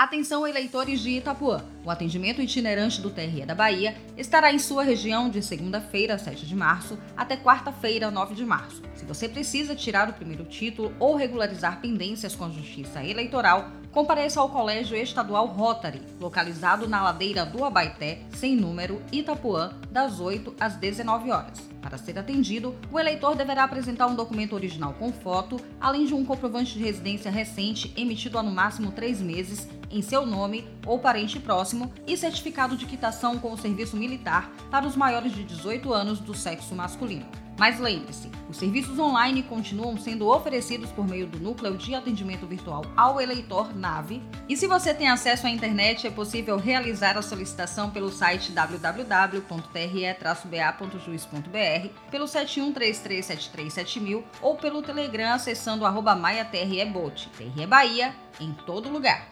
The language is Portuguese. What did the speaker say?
Atenção, eleitores de Itapuã. O atendimento itinerante do TRE da Bahia estará em sua região de segunda-feira, 7 de março, até quarta-feira, 9 de março. Se você precisa tirar o primeiro título ou regularizar pendências com a Justiça Eleitoral, compareça ao Colégio Estadual Rotary, localizado na ladeira do Abaité, sem número, Itapuã, das 8 às 19 horas. Para ser atendido, o eleitor deverá apresentar um documento original com foto, além de um comprovante de residência recente emitido há no máximo três meses em seu nome ou parente próximo e certificado de quitação com o serviço militar para os maiores de 18 anos do sexo masculino. Mas lembre-se, os serviços online continuam sendo oferecidos por meio do Núcleo de Atendimento Virtual ao Eleitor NAVE. E se você tem acesso à internet, é possível realizar a solicitação pelo site www.tre-ba.juiz.br, pelo 7133737000 ou pelo Telegram acessando arroba. TRE Bahia, em todo lugar.